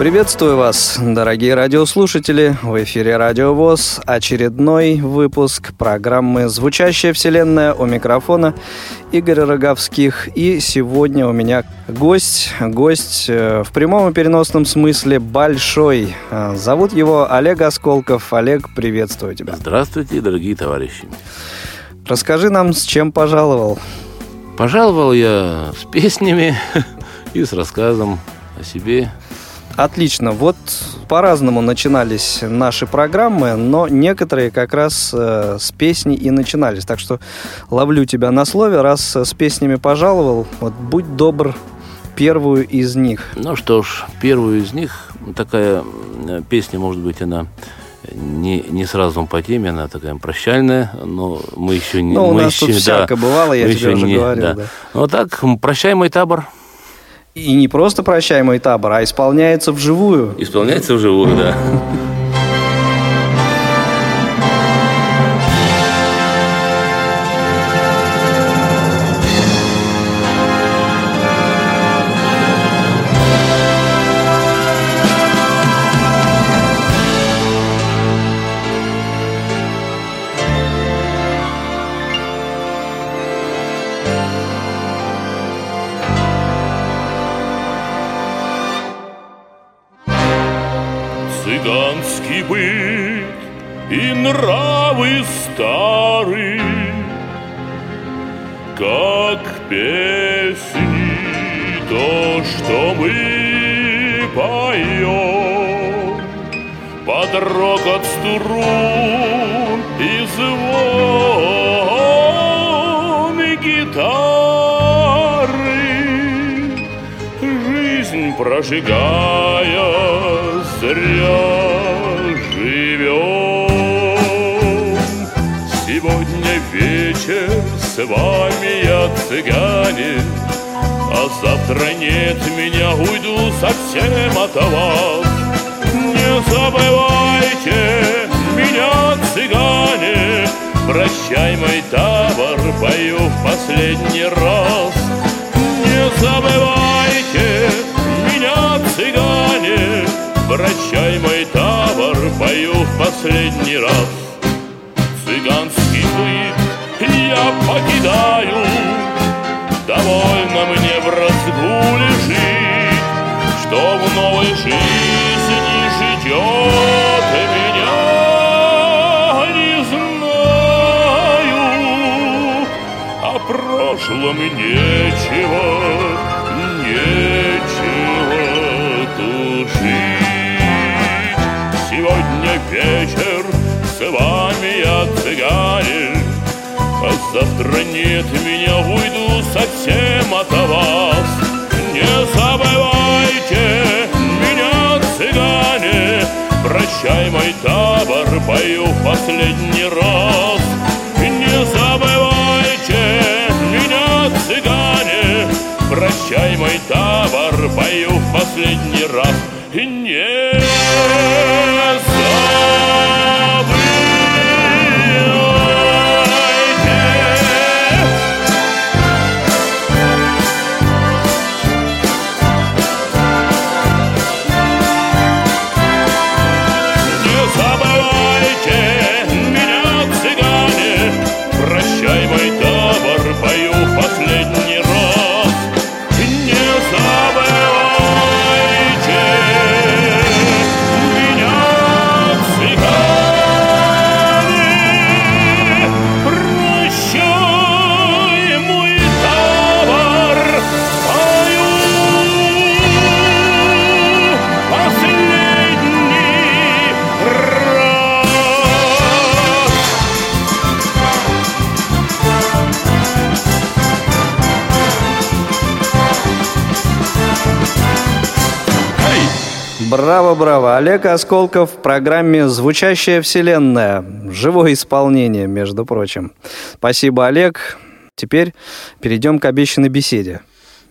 Приветствую вас, дорогие радиослушатели. В эфире Радио ВОЗ. Очередной выпуск программы «Звучащая вселенная» у микрофона Игорь Роговских. И сегодня у меня гость, гость э, в прямом и переносном смысле большой. Э, зовут его Олег Осколков. Олег, приветствую тебя. Здравствуйте, дорогие товарищи. Расскажи нам, с чем пожаловал. Пожаловал я с песнями и с рассказом о себе, Отлично. Вот по-разному начинались наши программы, но некоторые как раз э, с песни и начинались. Так что ловлю тебя на слове, раз с песнями пожаловал, вот будь добр, первую из них. Ну что ж, первую из них, такая песня, может быть, она не, не сразу по теме, она такая прощальная, но мы еще не... Ну, у мы нас еще, тут всяко бывало, я тебе уже не, говорил. Да. Да. Вот так, прощай, мой табор. И не просто «Прощай, мой табор», а исполняется вживую. Исполняется вживую, да. Прощай, мой табор, пою в последний раз. Не забывайте меня, цыгане, Прощай, мой табор, пою в последний раз. Цыганский быт я покидаю, Довольно мне в разгуле жить, Что в новой жизни прошлом нечего, нечего тушить. Сегодня вечер с вами я цыганин, А завтра нет меня, уйду совсем от вас. Не забывайте меня, цыгане, Прощай, мой табор, пою в последний раз. Браво. Олег Осколков в программе «Звучащая вселенная». Живое исполнение, между прочим. Спасибо, Олег. Теперь перейдем к обещанной беседе.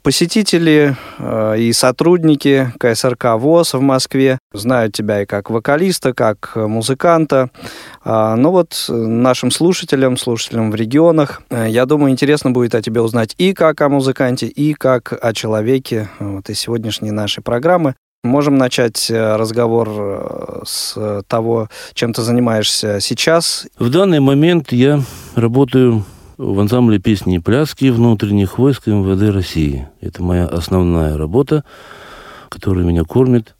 Посетители э, и сотрудники КСРК ВОЗ в Москве знают тебя и как вокалиста, как музыканта. А, но вот нашим слушателям, слушателям в регионах, э, я думаю, интересно будет о тебе узнать и как о музыканте, и как о человеке вот, из сегодняшней нашей программы. Можем начать э, разговор э, с того, чем ты занимаешься сейчас. В данный момент я работаю в ансамбле песни и пляски внутренних войск МВД России. Это моя основная работа, которая меня кормит.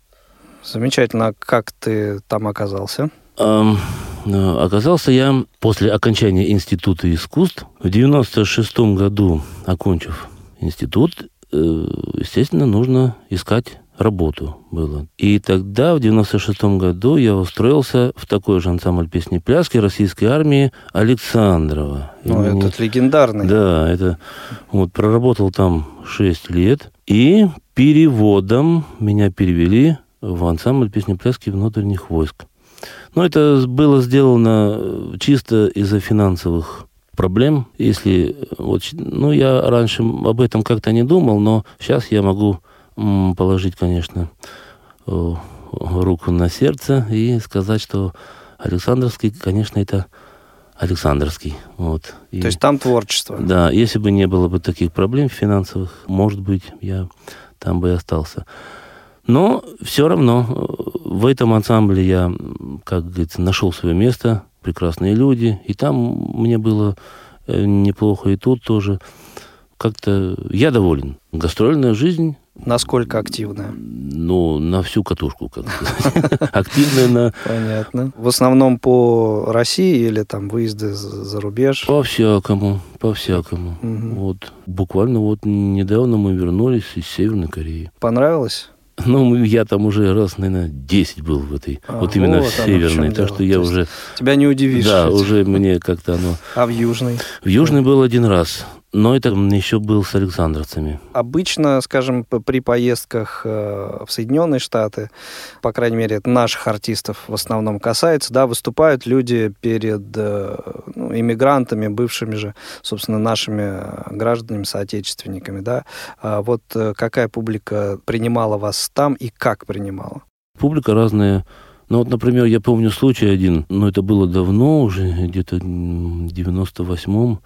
Замечательно. Как ты там оказался? Эм, оказался я после окончания Института искусств. В 96 году, окончив институт, э, естественно, нужно искать работу было. И тогда, в 96 году, я устроился в такой же ансамбль песни пляски российской армии Александрова. Ну, имени... этот легендарный. Да, это... Вот, проработал там 6 лет. И переводом меня перевели в ансамбль песни пляски внутренних войск. Но это было сделано чисто из-за финансовых проблем. Если вот, ну, я раньше об этом как-то не думал, но сейчас я могу положить, конечно, руку на сердце и сказать, что Александровский, конечно, это Александровский. Вот. И, То есть там творчество? Да, если бы не было бы таких проблем финансовых, может быть, я там бы и остался. Но все равно в этом ансамбле я, как говорится, нашел свое место, прекрасные люди, и там мне было э, неплохо, и тут тоже. Как-то я доволен. Гастрольная жизнь Насколько активная? Ну, на всю катушку, как Активная на... Понятно. В основном по России или там выезды за рубеж? По-всякому, по-всякому. Вот. Буквально вот недавно мы вернулись из Северной Кореи. Понравилось? Ну, я там уже раз, наверное, 10 был в этой, а, вот именно вот в северной, так что я То уже... Тебя не удивишь. Да, этим. уже мне как-то оно... А в южной? В южной был один раз. Но это еще был с александровцами. Обычно, скажем, при поездках э, в Соединенные Штаты, по крайней мере, это наших артистов в основном касается, да, выступают люди перед э, ну, иммигрантами, бывшими же, собственно, нашими гражданами, соотечественниками, да. А вот э, какая публика принимала вас там и как принимала? Публика разная. Ну вот, например, я помню случай один, но это было давно уже, где-то в 98-м,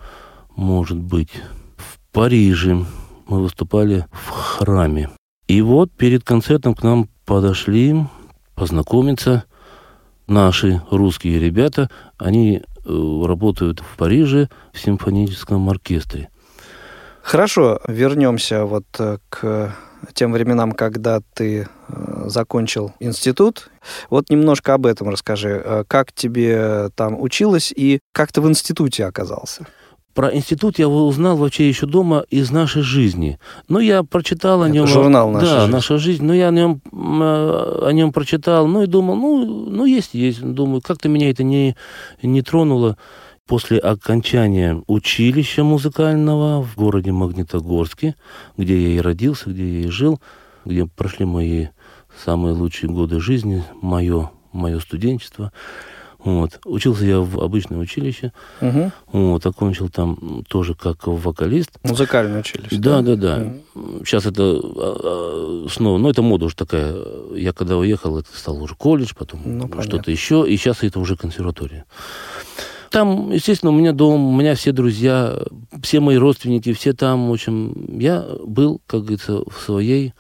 может быть, в Париже. Мы выступали в храме. И вот перед концертом к нам подошли познакомиться наши русские ребята. Они э, работают в Париже в симфоническом оркестре. Хорошо, вернемся вот э, к тем временам, когда ты э, закончил институт. Вот немножко об этом расскажи. Как тебе там училось и как ты в институте оказался? Про институт я узнал вообще еще дома из нашей жизни. Но я прочитал о нем. журнал «Наша да, жизнь». «Наша жизнь». Но я о нем, о нем прочитал, ну и думал, ну, ну есть, есть. Думаю, как-то меня это не, не тронуло. После окончания училища музыкального в городе Магнитогорске, где я и родился, где я и жил, где прошли мои самые лучшие годы жизни, мое, мое студенчество – вот. Учился я в обычном училище. Угу. Вот, окончил там тоже как вокалист. Музыкальное училище. Да, да, да. да. Угу. Сейчас это а, а, снова, ну, это мода уже такая. Я когда уехал, это стал уже колледж, потом ну, что-то еще, и сейчас это уже консерватория. Там, естественно, у меня дом, у меня все друзья, все мои родственники, все там, в общем, я был, как говорится, в своей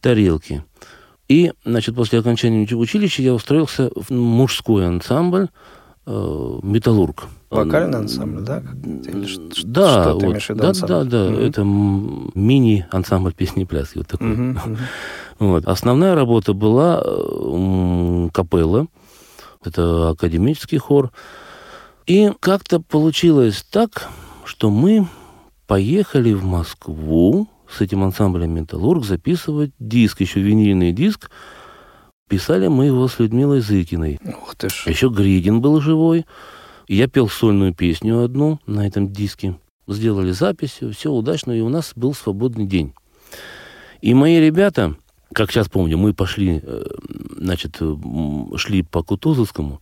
тарелке. И, значит, после окончания училища я устроился в мужской ансамбль э, «Металлург». Вокальный ансамбль, да? Или да, что вот, виду, да, да, да, угу. это мини-ансамбль песни и пляски, вот такой. Угу, угу. Вот. Основная работа была э, капелла, это академический хор. И как-то получилось так, что мы поехали в Москву с этим ансамблем «Металлург» записывать диск, еще винильный диск. Писали мы его с Людмилой Зыкиной. Ух ты ж. Еще Гридин был живой. Я пел сольную песню одну на этом диске. Сделали запись, все удачно, и у нас был свободный день. И мои ребята, как сейчас помню, мы пошли э, значит, шли по Кутузовскому,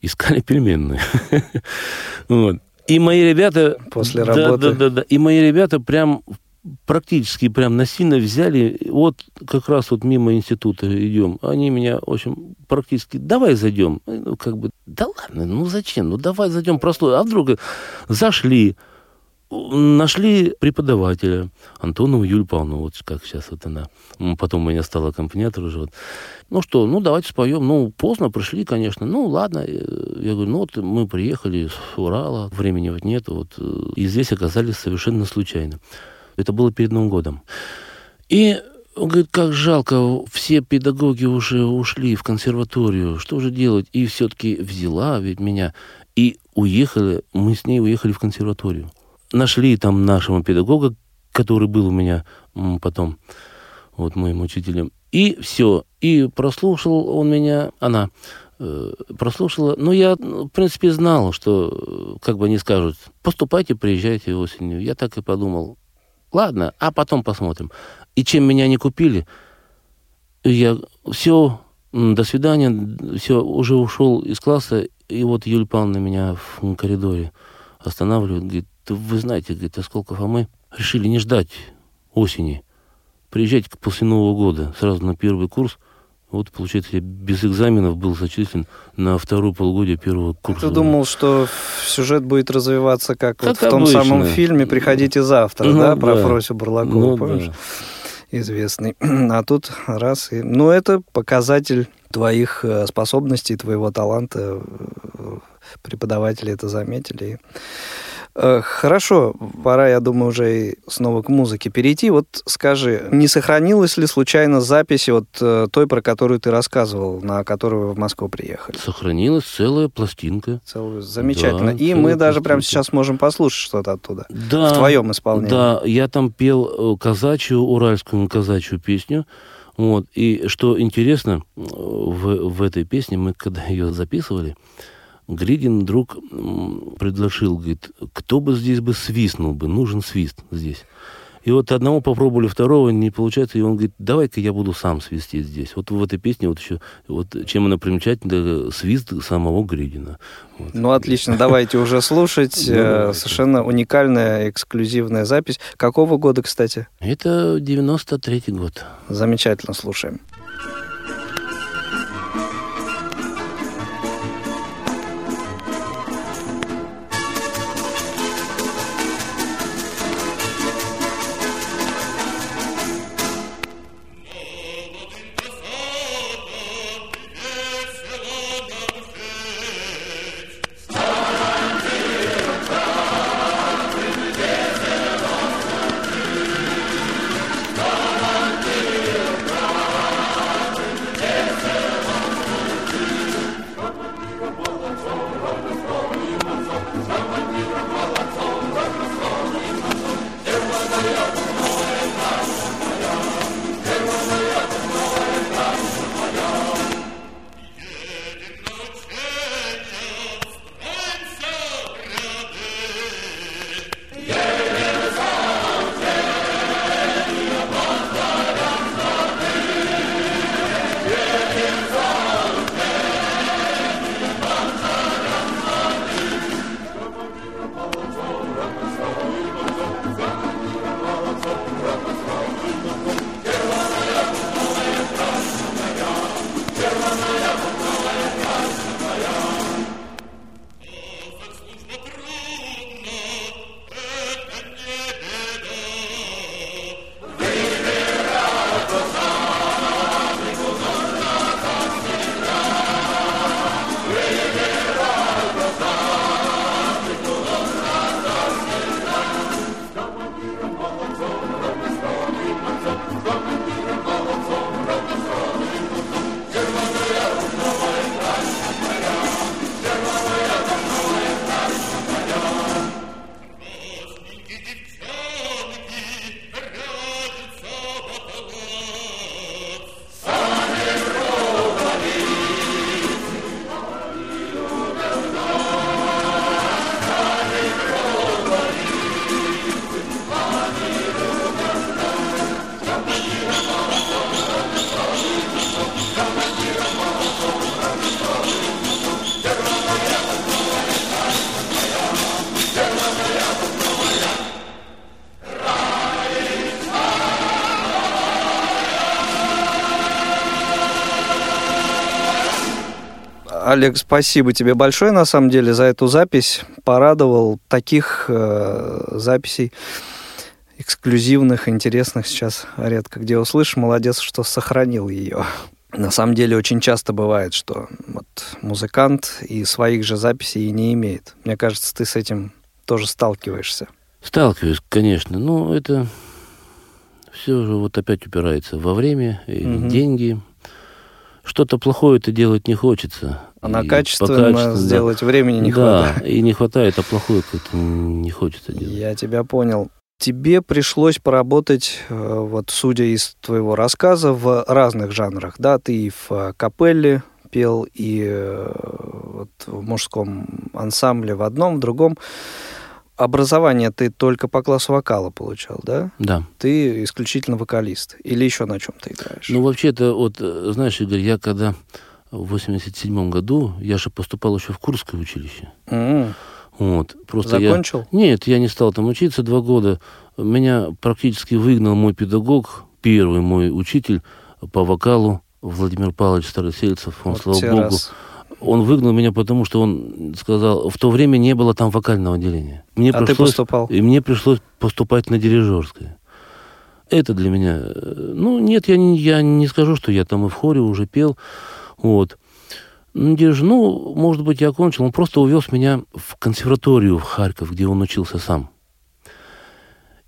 искали пельменные. Вот. И мои ребята... После Да, работы. Да, да, да. И мои ребята прям практически прям насильно взяли, вот как раз вот мимо института идем, они меня, в общем, практически, давай зайдем, ну, как бы, да ладно, ну зачем, ну давай зайдем простой, а вдруг зашли, нашли преподавателя Антонову Юлию Павловну, вот как сейчас вот она, потом у меня стала аккомпаниатор уже, вот. ну что, ну давайте споем, ну поздно пришли, конечно, ну ладно, Э, я говорю, ну вот мы приехали с Урала, времени вот нет, вот, э, и здесь оказались совершенно случайно. Это было перед Новым годом. И он говорит, как жалко, все педагоги уже ушли в консерваторию, что же делать? И все-таки взяла ведь меня, и уехали, мы с ней уехали в консерваторию. Нашли там нашего педагога, который был у меня потом, вот моим учителем. И все, и прослушал он меня, она э, прослушала. Но я, в принципе, знал, что, э, как бы они скажут, поступайте, приезжайте осенью. Я так и подумал, ладно, а потом посмотрим. И чем меня не купили, я все, до свидания, все, уже ушел из класса, и вот Юлия Павловна меня в коридоре останавливает, говорит, вы знаете, говорит, Осколков, а мы решили не ждать осени, приезжайте после Нового года сразу на первый курс, вот, получается, я без экзаменов был зачислен на второе полугодие первого курса. Ты думал, что сюжет будет развиваться как, вот Как в том обычно. самом фильме «Приходите завтра», Ну да, про да. Фросю Бурлакову, Ну, помнишь? да. Известный. А тут раз и... Ну, это показатель твоих э, способностей, твоего таланта. Преподаватели это заметили. Э, Хорошо, пора, я думаю, уже и снова к музыке перейти. Вот скажи, не сохранилась ли случайно запись вот э, той, про которую ты рассказывал, на которую вы в Москву приехали? Сохранилась целая пластинка. Целую. Замечательно. Да, и мы даже прямо пластинка. сейчас можем послушать что-то оттуда. Да, В твоем исполнении. Да, я там пел э, казачью, уральскую казачью песню. Вот. И что интересно, в, в этой песне мы, когда ее записывали, Гридин вдруг предложил, говорит, кто бы здесь бы свистнул бы, нужен свист здесь. И вот одного попробовали, второго не получается, и он говорит, давай-ка я буду сам свистеть здесь. Вот в этой песне вот еще, вот чем она примечательна, свист самого Гридина. Вот. Ну, отлично, давайте уже слушать. Э. Совершенно уникальная, эксклюзивная запись. Какого года, кстати? Это 93-й год. Замечательно слушаем. Thank Олег, спасибо тебе большое, на самом деле, за эту запись. Порадовал. Таких э, записей эксклюзивных, интересных сейчас редко где услышишь. Молодец, что сохранил ее. На самом деле очень часто бывает, что вот музыкант и своих же записей и не имеет. Мне кажется, ты с этим тоже сталкиваешься. Сталкиваюсь, конечно, но это все же вот опять упирается во время и Мгм. деньги. Что-то плохое это делать не хочется. А на качественно да. сделать времени не да, хватает. и не хватает, а плохое как-то не хочется делать. Я тебя понял. Тебе пришлось поработать, э, вот судя из твоего рассказа, в разных жанрах, да? Ты и в э, капелле пел, и э, вот в мужском ансамбле в одном, в другом. Образование ты только по классу вокала получал, да? Да. Ты исключительно вокалист. Или еще на чем ты играешь? Ну, вообще-то, вот, э, знаешь, Игорь, я когда в 87 году, я же поступал еще в Курское училище. М, Вот, просто я... Закончил? Нет, я не стал там учиться два года. Меня практически выгнал мой педагог, первый мой учитель по вокалу, Владимир Павлович Старосельцев, он, Вот слава богу. раз. Он выгнал меня, потому что он сказал, в то время не было там вокального отделения. Мне А ты пришлось, поступал? И мне пришлось поступать на дирижерское. Это для меня... э, Ну, нет, я не, я не скажу, что я там и в хоре уже пел. Вот. Ну, дириж- ну, может быть, я окончил. Он просто увез меня в консерваторию в Харьков, где он учился сам.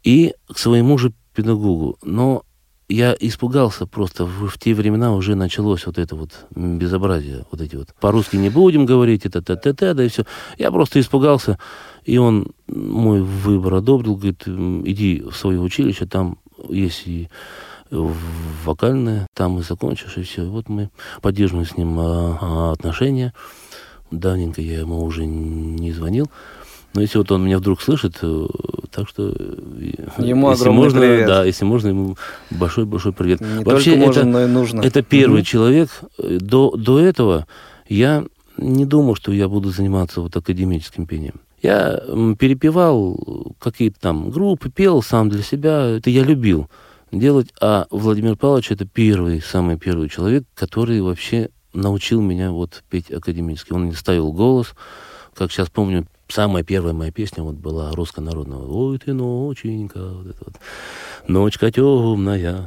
И к своему же педагогу. Но я испугался просто. В, в те времена уже началось вот это вот безобразие. Вот эти вот. По-русски не будем говорить, это та та та да и все. Я просто испугался. И он мой выбор одобрил. Говорит, иди в свое училище, там есть и вокальное, там и закончишь, и все. Вот мы поддерживаем с ним а, а, отношения. Давненько я ему уже не звонил. Но если вот он меня вдруг слышит, э, так что... э, Ему если можно, привет. Да, если можно, ему большой-большой привет. Не Вообще, только можно, это, но и нужно. это первый Мгм. человек. До, до этого я не думал, что я буду заниматься вот академическим пением. Я перепевал какие-то там группы, пел сам для себя. Это я любил делать. А Владимир Павлович это первый, самый первый человек, который вообще научил меня вот петь академически. Он мне ставил голос. Как сейчас помню, самая первая моя песня вот была руссконародного. Ой, ты ноченька, вот это вот. Ночка темная.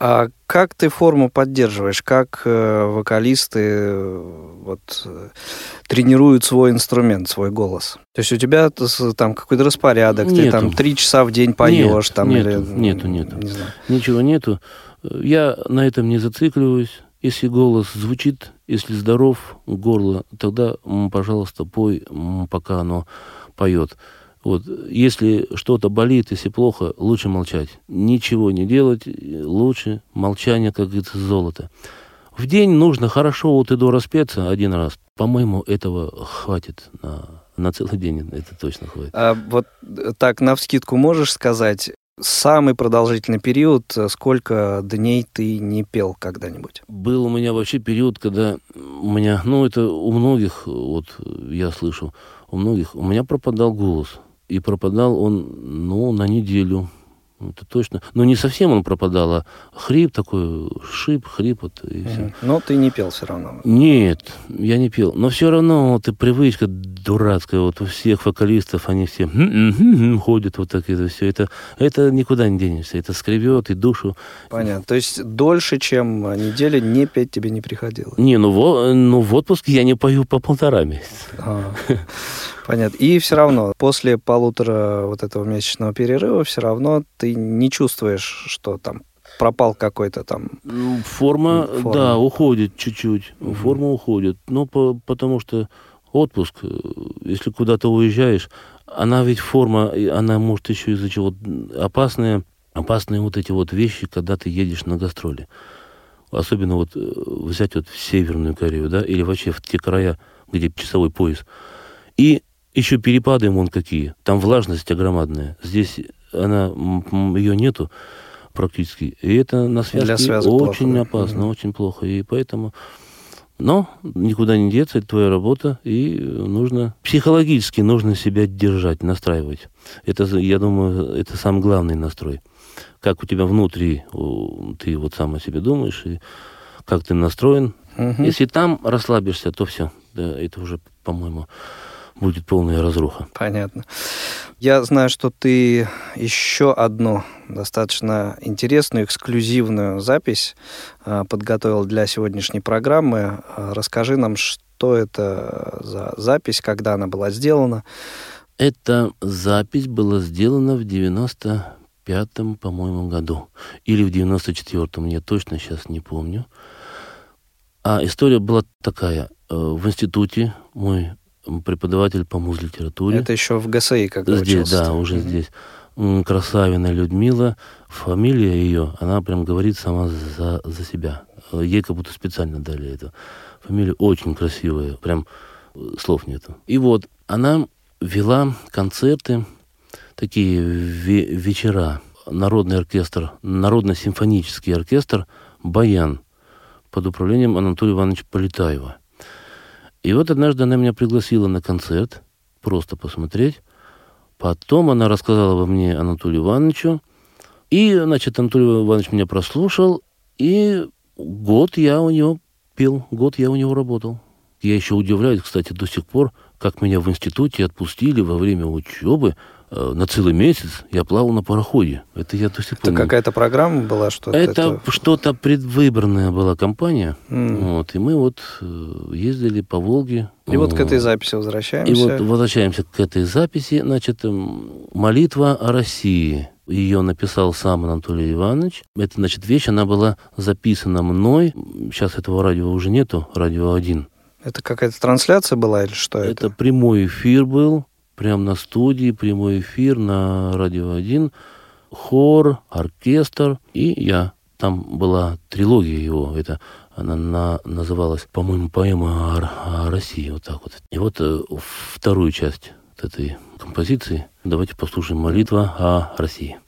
А как ты форму поддерживаешь? Как э, вокалисты э, вот, э, тренируют свой инструмент, свой голос? То есть у тебя там какой-то распорядок, ты Нету. там три часа в день поешь, Нет, там нету, или нету, нету. Не знаю. Ничего нету. Я на этом не зацикливаюсь. Если голос звучит, если здоров, горло, тогда, пожалуйста, пой, пока оно поет. Вот. Если что-то болит, если плохо, лучше молчать. Ничего не делать, лучше молчание, как говорится, золото. В день нужно хорошо вот и до распеться один раз. По-моему, этого хватит на, на целый день. Это точно хватит. А вот так навскидку можешь сказать самый продолжительный период, сколько дней ты не пел когда-нибудь? Был у меня вообще период, когда у меня, ну это у многих, вот я слышу, у многих, у меня пропадал голос. И пропадал он, ну, на неделю. Это точно. Но не совсем он пропадал, а хрип такой, шип, хрип, вот, и все. Но ты не пел все равно. Нет, я не пел. Но все равно вот и привычка дурацкая, вот у всех вокалистов, они все ходят вот так это все. Это, это никуда не денешься. Это скребет и душу. Понятно. То есть дольше, чем неделя, не петь тебе не приходилось. Не, ну, во, ну в отпуске я не пою по полтора месяца. А, Понятно. И все равно, после полутора вот этого месячного перерыва, все равно ты не чувствуешь, что там пропал какой-то там... Форма, Форма. да, уходит чуть-чуть. Мгм. Форма уходит. Ну, по- потому что отпуск, э, если куда-то уезжаешь, она ведь форма, она может еще из-за чего опасная, опасные вот эти вот вещи, когда ты едешь на гастроли. Особенно вот э, взять вот в Северную Корею, да, или вообще в те края, где часовой пояс. И еще перепады вон какие. Там влажность огромадная. Здесь она, ее нету практически. И это на связке связок очень плохо, опасно, Мгм. очень плохо. И поэтому... Но никуда не деться, это твоя работа, и нужно психологически нужно себя держать, настраивать. Это, я думаю, это самый главный настрой. Как у тебя внутри, ты вот сам о себе думаешь, и как ты настроен, Мгм. Если там расслабишься, то все. Да, это уже, по-моему, будет полная разруха. Понятно. Я знаю, что ты еще одну достаточно интересную, эксклюзивную запись а, подготовил для сегодняшней программы. А, Расскажи нам, что это за запись, когда она была сделана. Эта запись была сделана в 95-м, по-моему, году. Или в 94-м, я точно сейчас не помню. А история была такая. Э, В институте мой преподаватель по муз-литературе. Это еще в ГСИ, когда Здесь, учился. да, уже Мгм. здесь. Красавина Людмила, фамилия ее, она прям говорит сама за, за себя. Ей как будто специально дали эту фамилию. Очень красивая, прям э, слов нету. И вот она вела концерты, такие ве- вечера. Народный оркестр, народно-симфонический оркестр «Баян» под управлением Анатолия Ивановича Полетаева. И вот однажды она меня пригласила на концерт, просто посмотреть. Потом она рассказала обо мне Анатолию Ивановичу. И, значит, Анатолий Иванович меня прослушал. И год я у него пел, год я у него работал. Я еще удивляюсь, кстати, до сих пор, как меня в институте отпустили во время учебы на целый месяц. Я плавал на пароходе. Это я до сих пор... Это какая-то программа была, что-то? Это что-то предвыборная была компания. М. Вот, и мы вот э, ездили по Волге. И вот к этой записи И возвращаемся. вот возвращаемся к этой записи. Значит, молитва о России. Ее написал сам Анатолий Иванович. Это, значит, вещь, она была записана мной. Сейчас этого радио уже нету, радио 1. Это какая-то трансляция была или что это? Это прямой эфир был, прямо на студии, прямой эфир на радио 1. Хор, оркестр и я. Там была трилогия его. Это она на- называлась, по-моему, поэма о, о России. Вот так вот. И вот э, вторую часть этой композиции давайте послушаем молитва о России.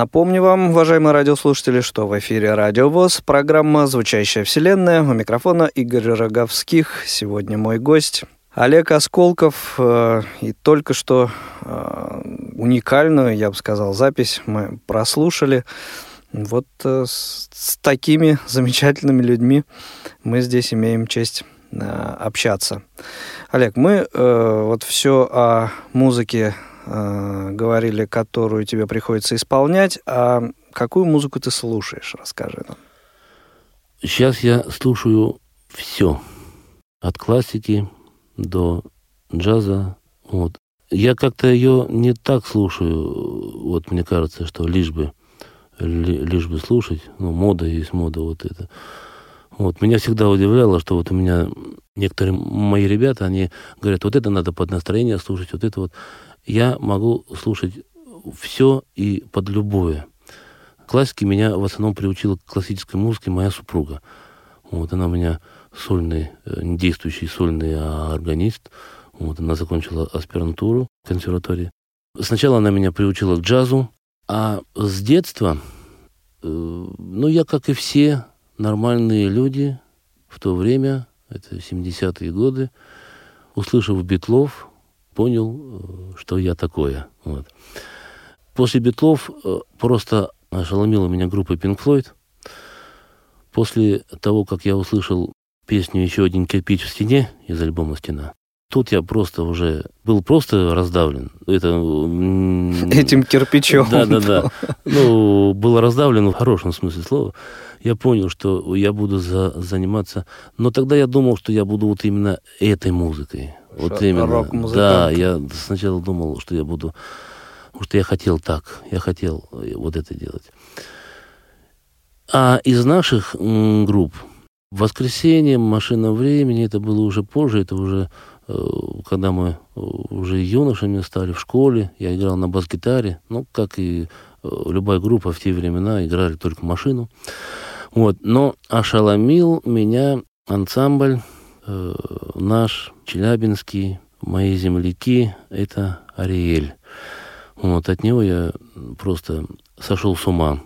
Напомню вам, уважаемые радиослушатели, что в эфире Радио ВОЗ, программа «Звучащая вселенная». У микрофона Игорь Роговских. Сегодня мой гость Олег Осколков. Э, и только что э, уникальную, я бы сказал, запись мы прослушали. Вот э, с, такими замечательными людьми мы здесь имеем честь общаться. Олег, мы вот все о музыке э, говорили, которую тебе приходится исполнять. А какую музыку ты слушаешь? Расскажи нам. Сейчас я слушаю все. От классики до джаза. Вот. Я как-то ее не так слушаю. Вот мне кажется, что лишь бы, лишь бы слушать. Ну, мода есть мода вот это. Вот. Меня всегда удивляло, что вот у меня некоторые мои ребята, они говорят, вот это надо под настроение слушать, вот это вот я могу слушать все и под любое. Классики меня в основном приучила к классической музыке моя супруга. Вот она у меня сольный, э, не действующий сольный, а органист. Вот она закончила аспирантуру в консерватории. Сначала она меня приучила к джазу, а с детства, э, ну, я, как и все нормальные люди в то время, это 70-е годы, услышав Битлов, понял, э, что я такое. Вот. После Битлов э, просто ошеломила меня группа Pink Floyd. После того, как я услышал песню «Еще один кирпич в стене» из альбома «Стена», тут я просто уже был просто раздавлен. Это... Этим кирпичом. Да, да, да. Ну, был раздавлен в хорошем смысле слова. Я понял, что я буду за, заниматься... Но тогда я думал, что я буду вот именно этой музыкой. Вот именно. Да, я сначала думал, что я буду, потому что я хотел так, я хотел э, вот это делать. А из наших групп «Воскресенье», «Машина времени» это было уже позже, это уже когда мы э, уже юношами стали в школе, я играл на бас-гитаре, ну, как и любая группа в те времена, играли только машину. Вот. Но ошеломил меня ансамбль э, наш, челябинский, мои земляки, это Ариэль. Вот от него я просто сошел с ума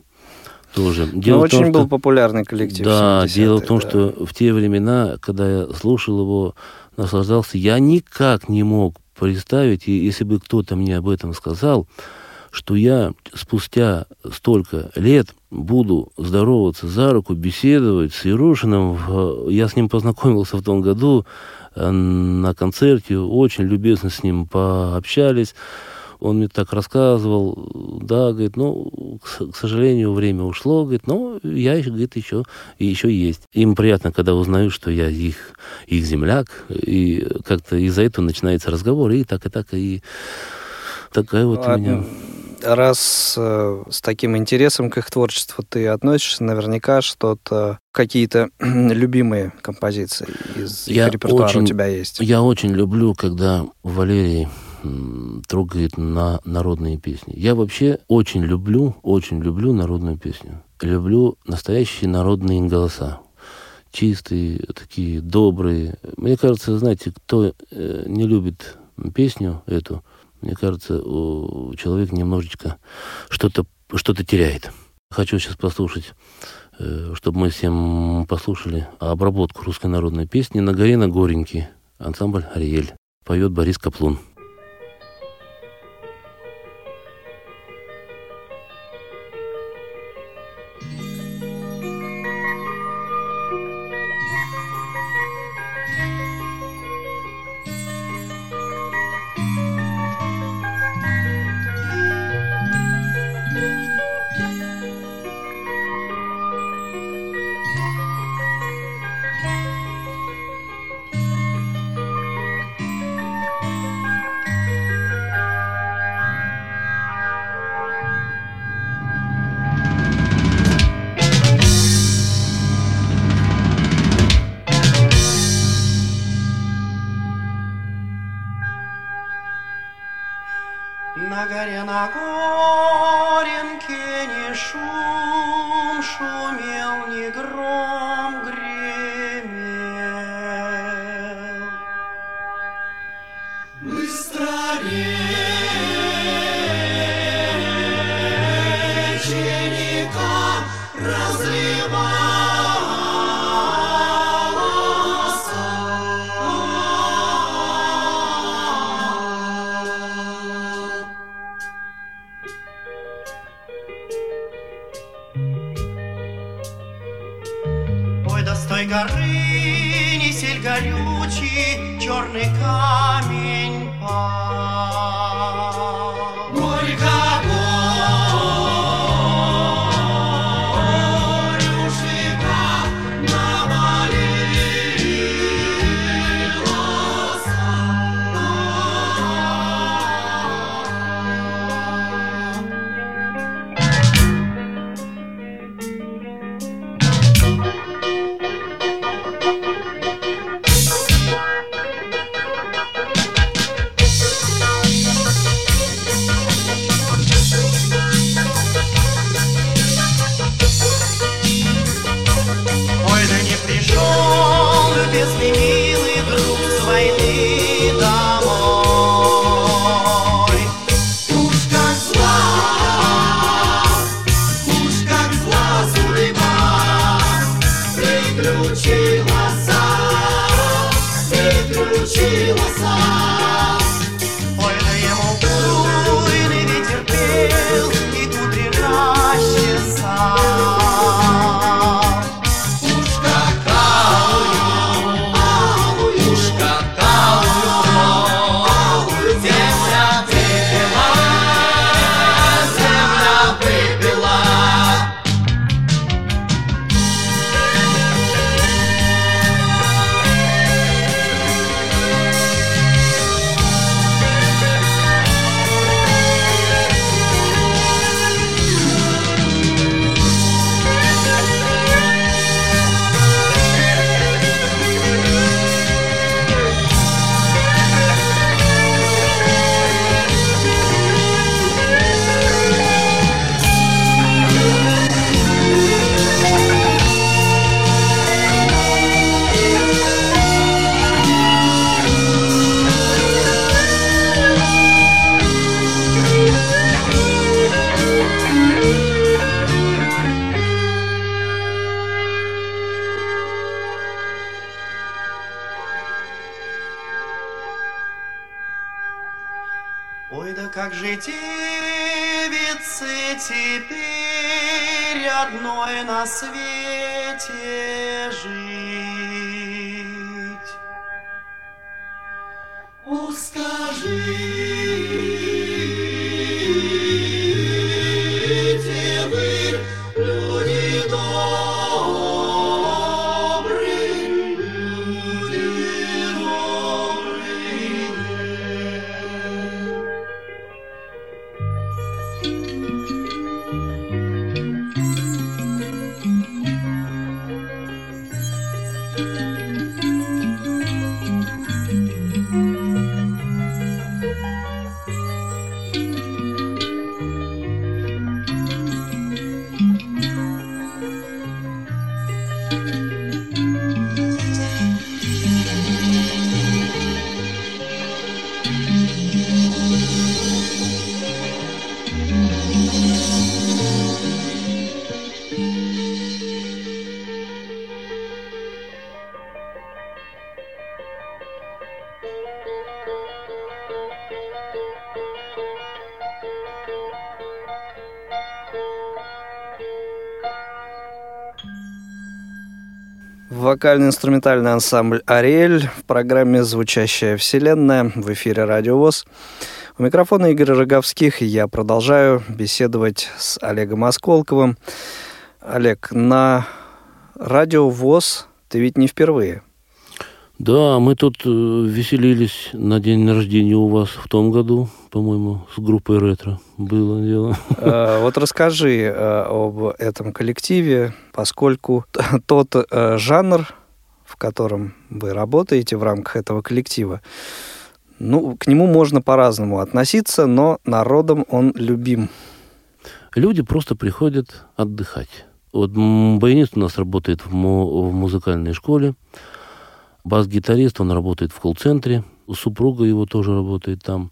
тоже. Ну, дело Но очень том, был что... популярный коллектив. Да, дело в том, да. что в те времена, когда я слушал его, наслаждался, я никак не мог представить, и если бы кто-то мне об этом сказал, что я спустя столько лет буду здороваться за руку, беседовать с Ерошиным. Я с ним познакомился в том году э, на концерте, очень любезно с ним пообщались. Он мне так рассказывал, да, говорит, ну, к, сожалению, время ушло, говорит, но я, говорит, еще, и еще есть. Им приятно, когда узнают, что я их, их земляк, и как-то из-за этого начинается разговор, и так, и так, и такая вот Ладно. у меня раз э, с таким интересом к их творчеству ты относишься, наверняка что-то, какие-то любимые композиции из я репертуара очень, у тебя есть. Я очень люблю, когда Валерий трогает на народные песни. Я вообще очень люблю, очень люблю народную песню. Люблю настоящие народные голоса. Чистые, такие добрые. Мне кажется, знаете, кто э, не любит песню эту, мне кажется, человек немножечко что-то что теряет. Хочу сейчас послушать, э, чтобы мы всем послушали обработку русской народной песни «На горе на гореньке» ансамбль «Ариэль». Поет Борис Каплун. Мы войны как же девице теперь одной на свете жить? Вокально-инструментальный ансамбль «Ариэль» в программе «Звучащая вселенная» в эфире «Радио ВОЗ». У микрофона Игорь Роговских, и я продолжаю беседовать с Олегом Осколковым. Олег, на «Радио ВОЗ» ты ведь не впервые. Да, мы тут э, веселились на день рождения у вас в том году, по-моему, с группой «Ретро» было дело. Э, Вот расскажи э, об этом коллективе, поскольку тот жанр, в котором вы работаете в рамках этого коллектива, ну, к нему можно по-разному относиться, но народом он любим. Люди просто приходят отдыхать. Вот баянист у нас работает в, му- в музыкальной школе, бас-гитарист, он работает в колл-центре, супруга его тоже работает там.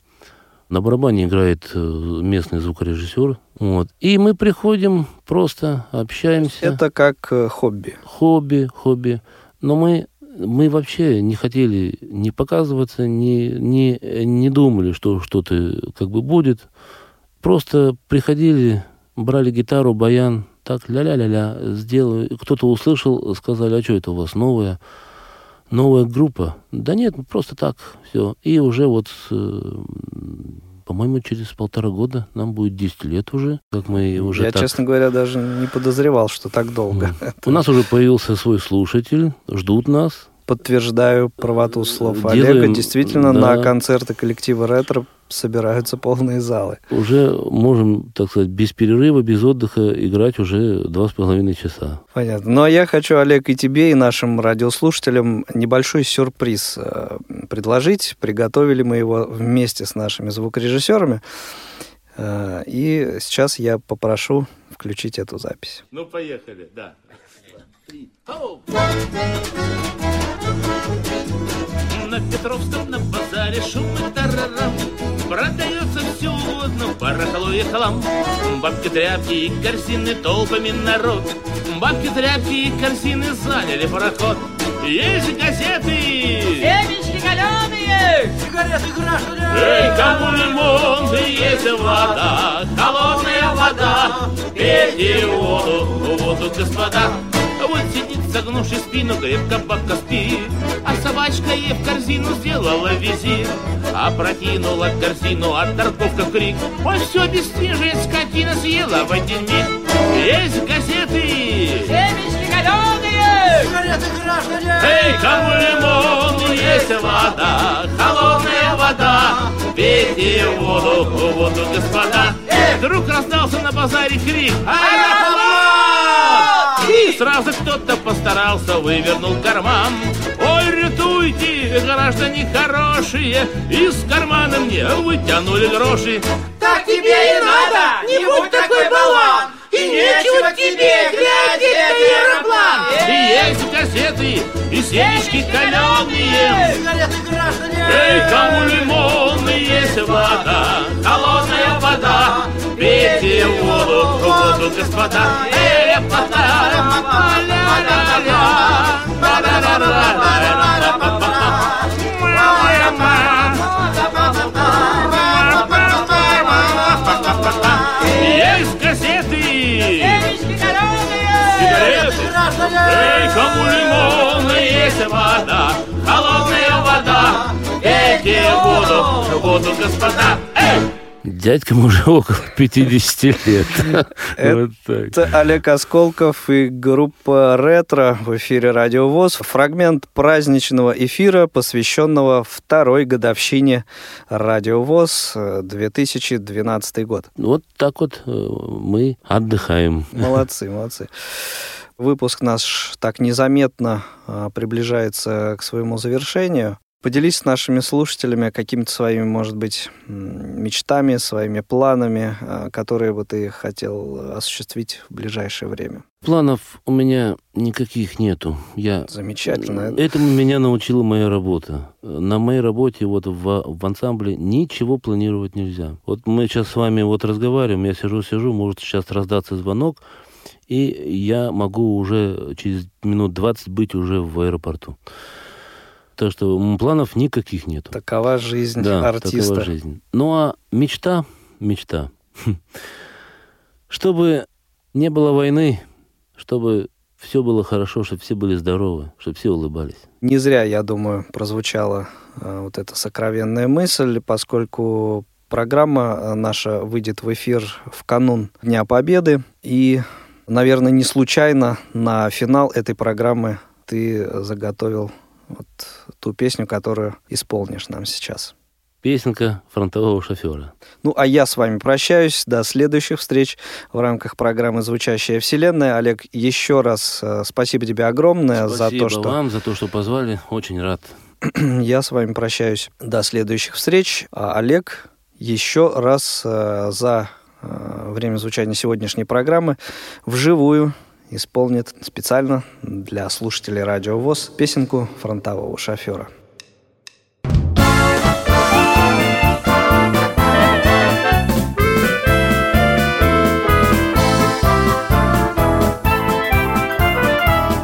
На барабане играет э, местный звукорежиссер. Вот. И мы приходим, просто общаемся. Это как э, хобби. Хобби, хобби. Но мы, мы вообще не хотели не показываться, не, не, не думали, что что-то как бы будет. Просто приходили, брали гитару, баян, так ля-ля-ля-ля, сделаю. Кто-то услышал, сказали, а что это у вас новое? Новая группа? Да нет, просто так, все. И уже вот, э, по-моему, через полтора года нам будет 10 лет уже, как мы уже Я, так... честно говоря, даже не подозревал, что так долго. У нас уже появился свой слушатель, ждут нас. Подтверждаю правоту слов Делаем, Олега. Действительно, да. на концерты коллектива «Ретро» собираются полные залы. Уже можем, так сказать, без перерыва, без отдыха играть уже два с половиной часа. Понятно. Ну, а я хочу, Олег, и тебе, и нашим радиослушателям небольшой сюрприз э, предложить. Приготовили мы его вместе с нашими звукорежиссерами. Э, И сейчас я попрошу включить эту запись. Ну, поехали, да. На Петровском на базаре шум и тарарам. Продается все угодно, барахло и хлам. Бабки, тряпки и корзины, толпами народ. Бабки, тряпки и корзины заняли пароход. Есть газеты! Семечки галеные! Эй, кому лимон, есть вода Холодная вода. Пейте воду, воду, господа. Вот сидит, согнувши спину, крепко бабка спит А собачка ей в корзину сделала визит. Опрокинула корзину, а торговка крик. Ой, все бесстижие скотина съела в один миг Есть газеты! Семечки галеные! Эй, кому лимон, есть вода, холодная пейте воду, воду, господа. Вдруг раздался на базаре крик «Аэроплан!» И сразу кто-то постарался, вывернул карман. Ой, ретуйте, граждане хорошие, из кармана мне вытянули гроши. Так тебе и надо! Не будь такой болван! И нечего тебе глядеть на аэроплан! И есть газеты, и семечки каленые. Эй, кому лимон и есть вода, холодная вода, пейте воду, воду, господа. Эй, вода, ля-ля-ля-ля, Есть газеты, Семечки галеные! сигареты. Эй, кому лимон и есть вода, холодная вода, пейте воду, воду, господа. Эй! Дядькам уже около 50 лет. Это Олег Осколков и группа «Ретро» в эфире «Радио ВОЗ». Фрагмент праздничного эфира, посвященного второй годовщине «Радио ВОЗ» э, 2012 год. Вот так вот э, мы отдыхаем. Молодцы, молодцы. Выпуск наш так незаметно а, приближается к своему завершению. Поделись с нашими слушателями какими-то своими, может быть, мечтами, своими планами, а, которые бы ты хотел осуществить в ближайшее время. Планов у меня никаких нету. Я Замечательно. Этому меня научила моя работа. На моей работе вот в, в ансамбле ничего планировать нельзя. Вот мы сейчас с вами вот разговариваем, я сижу-сижу, может сейчас раздаться звонок, и я могу уже через минут 20 быть уже в аэропорту. Так что планов никаких нету. Такова жизнь Да, артиста. такова жизнь. Ну а мечта, мечта. Чтобы не было войны, чтобы все было хорошо, чтобы все были здоровы, чтобы все улыбались. Не зря, я думаю, прозвучала э, вот эта сокровенная мысль, поскольку программа э, наша выйдет в эфир в канун Дня Победы. И, наверное, не случайно на финал этой программы ты заготовил вот ту песню, которую исполнишь нам сейчас. Песенка фронтового шофера. Ну, а я с вами прощаюсь. До следующих встреч в рамках программы «Звучащая вселенная». Олег, еще раз э, спасибо тебе огромное за Спасибо то, что... вам за то, что позвали. Очень рад. Я с вами прощаюсь. До следующих встреч. А Олег еще раз э, за э, время звучания сегодняшней программы вживую исполнит специально для слушателей Радио ВОЗ песенку фронтового шофера.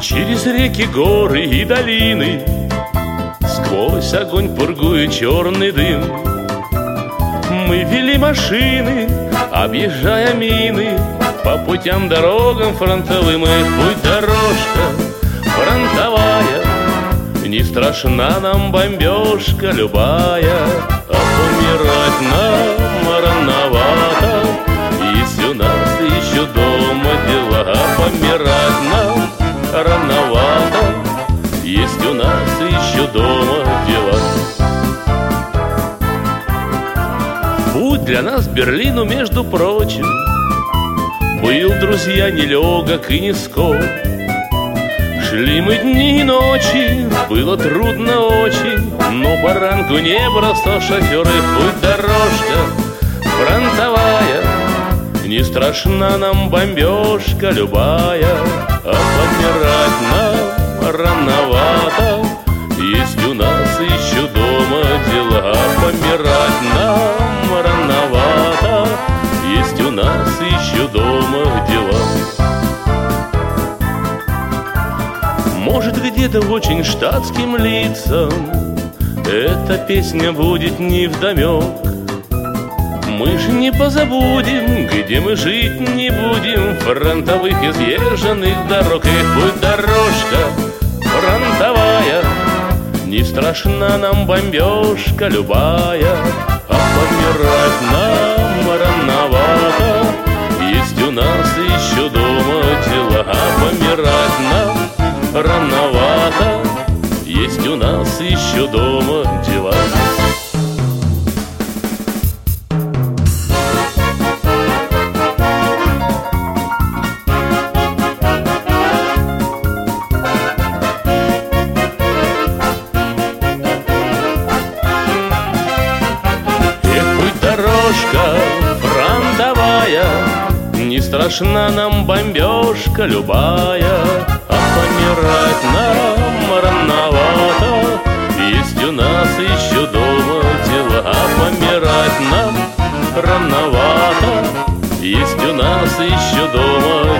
Через реки, горы и долины Сквозь огонь пургу и черный дым Мы вели машины, объезжая мины по путям, дорогам фронтовым Их путь дорожка фронтовая. Не страшна нам бомбежка любая А помирать нам рановато. Есть у нас еще дома дела А помирать нам рановато. Есть у нас еще дома дела. Путь для нас Берлину, между прочим Был, друзья, нелегок и не скор Шли мы дни и ночи, было трудно очень Но баранку не бросал шофер путь дорожка фронтовая. Не страшна нам бомбежка любая А помирать нам рановато Где-то очень штатским лицам. Эта песня будет невдомек. Мы ж не позабудем, где мы жить не будем. Фронтовых изъезженных дорог И путь дорожка фронтовая. Не страшна нам бомбежка любая А помирать нам рановато. Есть у нас еще дома дела А помирать нам рановато. Есть у нас еще дома дела. Страшна нам бомбежка любая Помирать нам рановато. Есть у нас еще дома дела А помирать нам рановато. Есть у нас еще дома